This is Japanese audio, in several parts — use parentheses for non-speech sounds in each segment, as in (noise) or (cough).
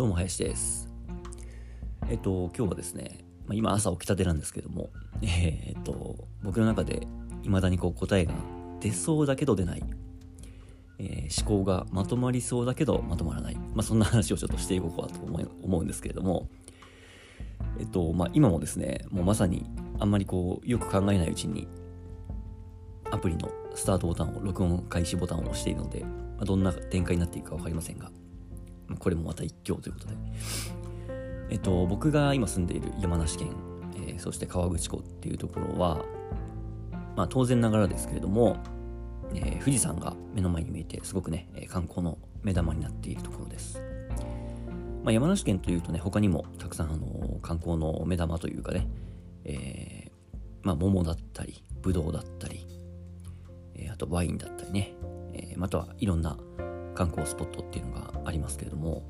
どうも林です。えっと、今日はですね、まあ、今朝起きたてなんですけども、(laughs) えー、っと、僕の中で未だにこう答えが出そうだけど出ない、えー、思考がまとまりそうだけどまとまらない、まあ、そんな話をちょっとしていこうかと思思うんですけれども、えっと、まあ、今もですね、もうまさにあんまりこう、よく考えないうちに、アプリのスタートボタンを、録音開始ボタンを押しているので、まあ、どんな展開になっていくか分かりませんが、これもまた一興ということで。えっと、僕が今住んでいる山梨県、えー、そして河口湖っていうところは、まあ当然ながらですけれども、えー、富士山が目の前に見えて、すごくね、観光の目玉になっているところです。まあ、山梨県というとね、他にもたくさん、あの観光の目玉というかね、えー、まあ、桃だったり、ぶどうだったり、え、あとワインだったりね、えー、またはいろんな観光スポットっていうのがありますけれども、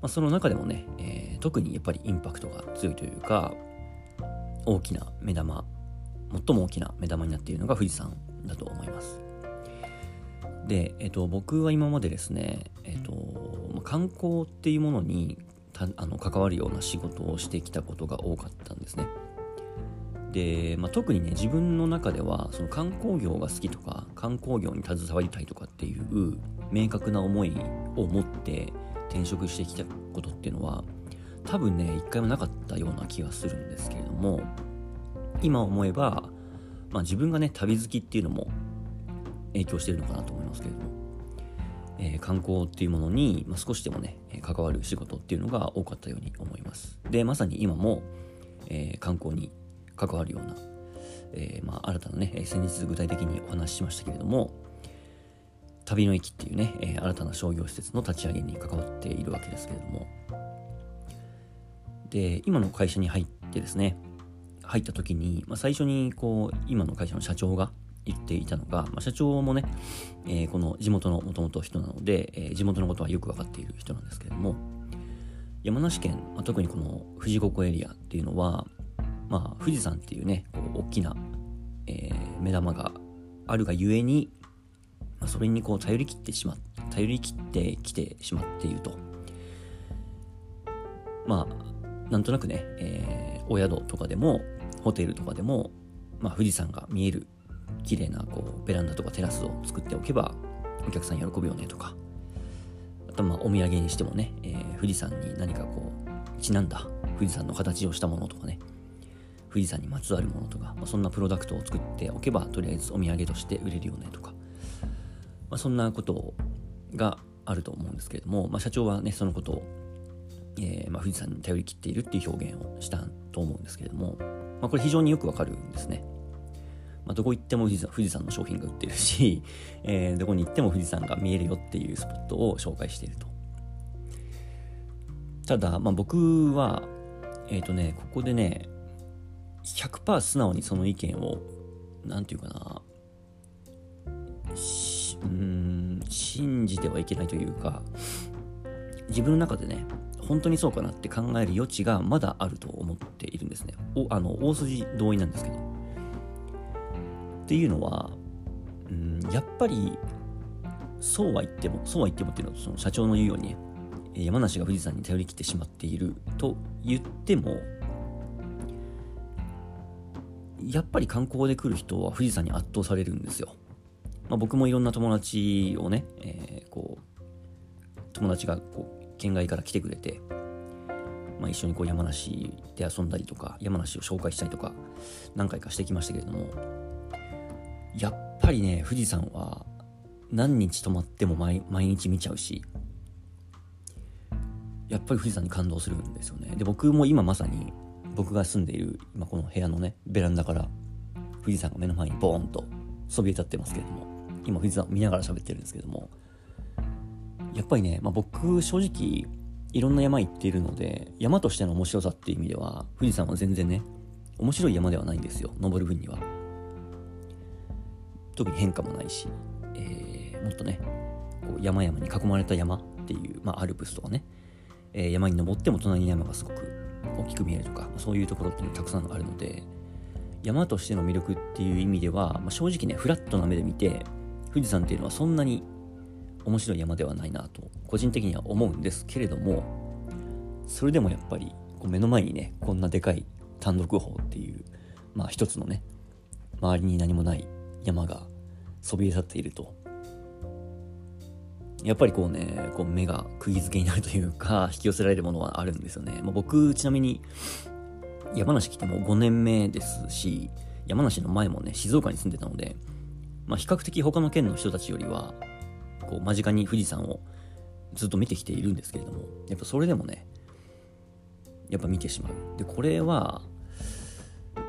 まあ、その中でもね、えー、特にやっぱりインパクトが強いというか大きな目玉最も大きな目玉になっているのが富士山だと思います。で、え、ー、と、僕は今までですね、え、ー、と、観光っていうものにあの関わるような仕事をしてきたことが多かったんですね。で、まあ、特にね自分の中ではその観光業が好きとか観光業に携わりたいとかっていう明確な思いを持って転職してきたことっていうのは多分ね一回もなかったような気がするんですけれども今思えば、まあ、自分がね旅好きっていうのも影響してるのかなと思いますけれども、えー、観光っていうものに、まあ、少しでもね関わる仕事っていうのが多かったように思います。でまさに今も、えー、観光に関わるような、えー、まあ、新たなね先日具体的にお話ししましたけれども旅の駅っていうね、えー、新たな商業施設の立ち上げに関わっているわけですけれどもで今の会社に入ってですね入った時に、まあ、最初にこう今の会社の社長が言っていたのが、まあ、社長もね、えー、この地元のもともと人なので、えー、地元のことはよく分かっている人なんですけれども山梨県、まあ、特にこの富士五湖エリアっていうのは、まあ、富士山っていうねこう大きな、えー、目玉があるがゆえにまあ、それにこう頼り切ってしまっ頼り切ってきてしまっていると。まあなんとなくね、えー、お宿とかでもホテルとかでも、まあ、富士山が見える綺麗なこうベランダとかテラスを作っておけばお客さん喜ぶよねとか。あとまあお土産にしてもね、えー、富士山に何かこうちなんだ富士山の形をしたものとかね。富士山にまつわるものとか、まあ、そんなプロダクトを作っておけばとりあえずお土産として売れるよねとかまあ、そんなことがあると思うんですけれども、まあ、社長はねそのことを、えー、ま、富士山に頼り切っているっていう表現をしたと思うんですけれども、ま、これ非常によくわかるんですね。ま、どこ行っても富士山富士山の商品が売ってるし、(laughs) えー、どこに行っても富士山が見えるよっていうスポットを紹介していると。ただ、まあ、僕は、えっ、ー、とね、ここでね、100%素直にその意見を、なんていうかな、うん信じてはいけないというか自分の中でね本当にそうかなって考える余地がまだあると思っているんですね。おあの大筋同意なんですけど。っていうのはうんやっぱりそうは言ってもそうは言ってもっていうのはその社長の言うようにね山梨が富士山に頼り切ってしまっていると言ってもやっぱり観光で来る人は富士山に圧倒されるんですよ。まあ、僕もいろんな友達をね、えー、こう友達がこう県外から来てくれて、まあ、一緒にこう山梨で遊んだりとか山梨を紹介したりとか何回かしてきましたけれどもやっぱりね富士山は何日泊まっても毎日見ちゃうしやっぱり富士山に感動するんですよね。で僕も今まさに僕が住んでいる今この部屋のねベランダから富士山が目の前にボーンとそびえ立ってますけれども今富士山見ながら喋ってるんですけどもやっぱりね、まあ、僕正直いろんな山行っているので山としての面白さっていう意味では富士山は全然ね面白い山ではないんですよ登る分には。特に変化もないし、えー、もっとねこう山々に囲まれた山っていう、まあ、アルプスとかね、えー、山に登っても隣に山がすごく大きく見えるとかそういうところっていうのたくさんあるので山としての魅力っていう意味では、まあ、正直ねフラットな目で見て富士山っていうのはそんなに面白い山ではないなと個人的には思うんですけれどもそれでもやっぱりこう目の前にねこんなでかい単独峰っていうまあ一つのね周りに何もない山がそびえ立っているとやっぱりこうねこう目が釘付けになるというか (laughs) 引き寄せられるものはあるんですよね、まあ、僕ちなみに山梨来ても5年目ですし山梨の前もね静岡に住んでたので、まあ、比較的他の県の人たちよりはこう間近に富士山をずっと見てきているんですけれどもやっぱそれでもねやっぱ見てしまう。でこれは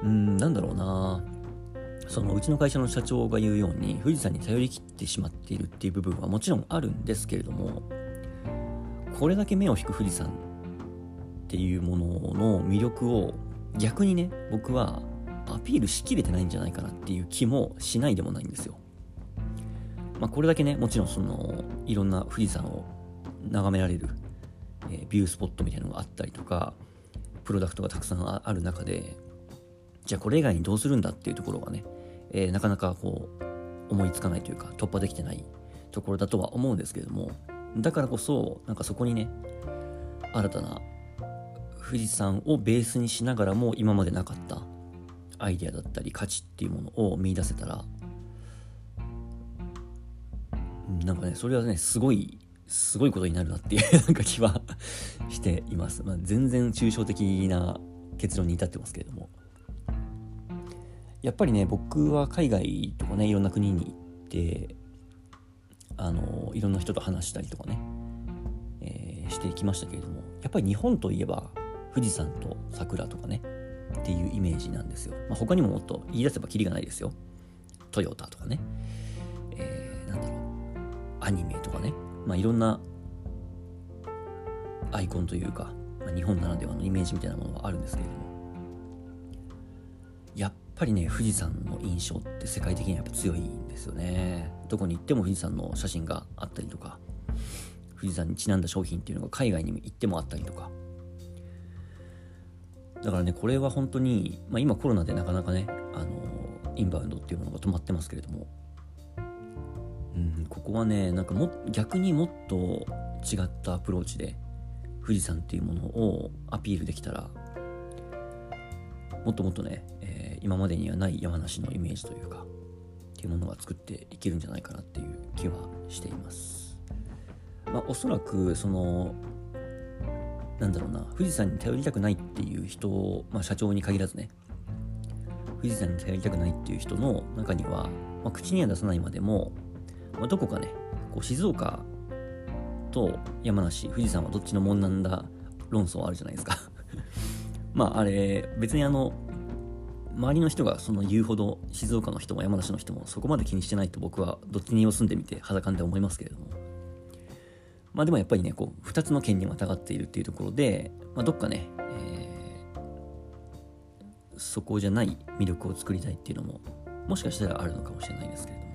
うんなんだろうな。そのうちの会社の社長が言うように富士山に頼りきってしまっているっていう部分はもちろんあるんですけれどもこれだけ目を引く富士山っていうものの魅力を逆にね僕はアピールしきれてないんじゃないかなっていう気もしないでもないんですよ。まあ、これだけねもちろんそのいろんな富士山を眺められる、えー、ビュースポットみたいなのがあったりとかプロダクトがたくさんある中でじゃあこれ以外にどうするんだっていうところがね、えー、なかなかこう思いつかないというか突破できてないところだとは思うんですけれどもだからこそなんかそこにね新たな富士山をベースにしながらも今までなかったアイデアだったり価値っていうものを見出せたらなんかねそれはねすごいすごいことになるなっていう (laughs) なんか気はしています、まあ、全然抽象的な結論に至ってますけれども。やっぱりね僕は海外とかねいろんな国に行ってあのいろんな人と話したりとかね、えー、してきましたけれどもやっぱり日本といえば富士山と桜とかねっていうイメージなんですよ、まあ、他にももっと言い出せばキリがないですよ。トヨタとかね、えー、なんだろう。アニメとかね、まあ、いろんなアイコンというか、まあ、日本ならではのイメージみたいなものはあるんですけれども。やっぱりね富士山の印象って世界的にはやっぱ強いんですよね。どこに行っても富士山の写真があったりとか富士山にちなんだ商品っていうのが海外に行ってもあったりとか。だからねこれは本当に、まあ、今コロナでなかなかねあのインバウンドっていうものが止まってますけれども。うんここはねなんかも逆にもっと違ったアプローチで富士山っていうものをアピールできたらもっともっとね、今までにはない山梨のイメージというかっていうものが作っていけるんじゃないかなっていう気はしています。まあ、おそらくそのなんだろうな富士山に頼りたくないっていう人、まあ、社長に限らずね富士山に頼りたくないっていう人の中には、まあ、口には出さないまでも、まあ、どこかねこう静岡と山梨富士山はどっちのもんなんだ論争あるじゃないですか (laughs) まああれ別にあの周りの人がその言うほど静岡の人も山梨の人もそこまで気にしてないと僕はどっちに住んでみて裸んで思いますけれども。まあでもやっぱりねこう2つの県にまたがっているっていうところで、まあ、どっかね、えー、そこじゃない魅力を作りたいっていうのももしかしたらあるのかもしれないですけれども。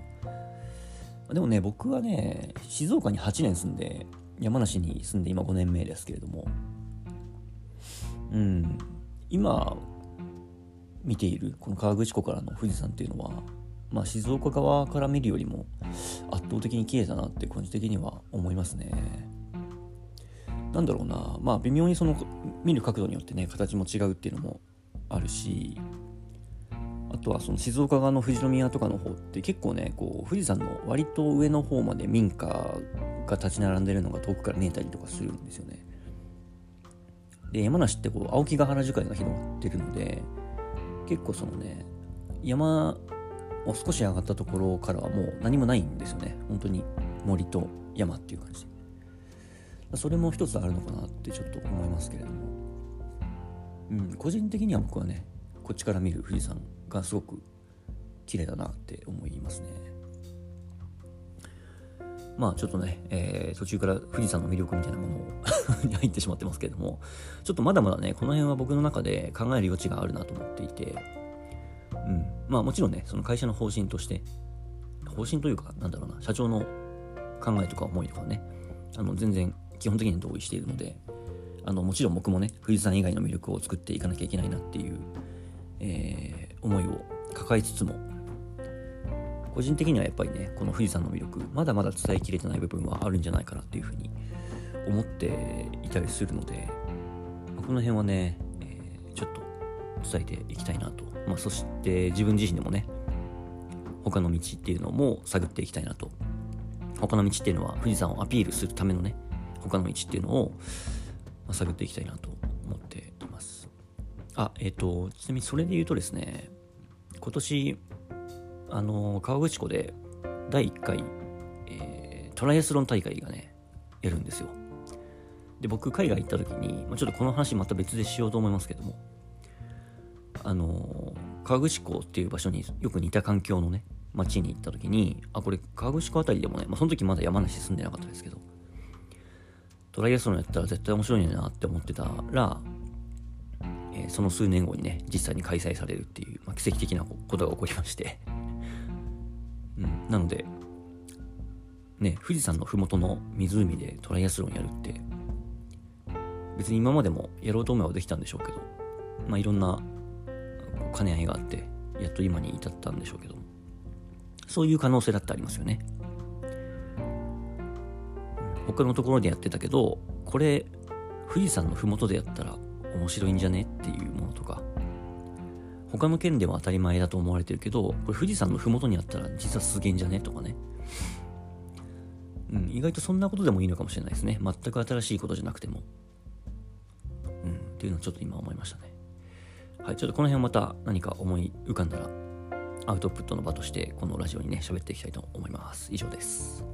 までもね僕はね静岡に8年住んで山梨に住んで今5年目ですけれども。うん。今見ているこの河口湖からの富士山っていうのは、まあ、静岡側から見るよりも圧倒的に綺麗だなって個人的には思いますね。なんだろうなまあ微妙にその見る角度によってね形も違うっていうのもあるしあとはその静岡側の富士宮とかの方って結構ねこう富士山の割と上の方まで民家が立ち並んでるのが遠くから見えたりとかするんですよね。で山梨ってこう青木ヶ原樹海が広がってるので結構そのね山を少し上がったところからはもう何もないんですよね。本当に森と山っていう感じ。でそれも一つあるのかなってちょっと思いますけれども。うん個人的には僕はねこっちから見る富士山がすごく綺麗だなって思いますね。まあちょっとね、えー、途中から富士山の魅力みたいなものをに入ってしまってますけども、ちょっとまだまだね、この辺は僕の中で考える余地があるなと思っていて、うん。まあもちろんね、その会社の方針として、方針というか、なんだろうな、社長の考えとか思いとかはね、あの、全然基本的に同意しているので、あの、もちろん僕もね、富士山以外の魅力を作っていかなきゃいけないなっていう、えー、思いを抱えつつも、個人的にはやっぱりねこの富士山の魅力まだまだ伝えきれてない部分はあるんじゃないかなっていうふうに思っていたりするので、まあ、この辺はね、えー、ちょっと伝えていきたいなと、まあ、そして自分自身でもね他の道っていうのも探っていきたいなと。他の道っていうのは富士山をアピールするためのね他の道っていうのを、ま、探っていきたいなと思っています。あえっ、ー、とちなみにそれで言うとですね今年あの河口湖で第1回、えー、トライアスロン大会がねやるんですよ。で僕海外行った時に、まあ、ちょっとこの話また別でしようと思いますけどもあの河口湖っていう場所によく似た環境のね町に行った時にあこれ河口湖辺りでもね、まあ、その時まだ山梨住んでなかったですけどトライアスロンやったら絶対面白いなって思ってたら、えー、その数年後にね実際に開催されるっていう、まあ、奇跡的なことが起こりまして。(laughs) うん、なのでね富士山の麓の湖でトライアスロンやるって別に今までもやろうと思えばできたんでしょうけどまあいろんな兼ね合いがあってやっと今に至ったんでしょうけどそういう可能性だってありますよね他のところでやってたけどこれ富士山の麓でやったら面白いんじゃねっていうものとか他の県では当たり前だと思われてるけどこれ富士山の麓にあったら実はすげえんじゃねとかねうん、意外とそんなことでもいいのかもしれないですね。全く新しいことじゃなくても。っていうのをちょっと今思いましたね。はい、ちょっとこの辺また何か思い浮かんだらアウトプットの場としてこのラジオにね喋っていきたいと思います。以上です。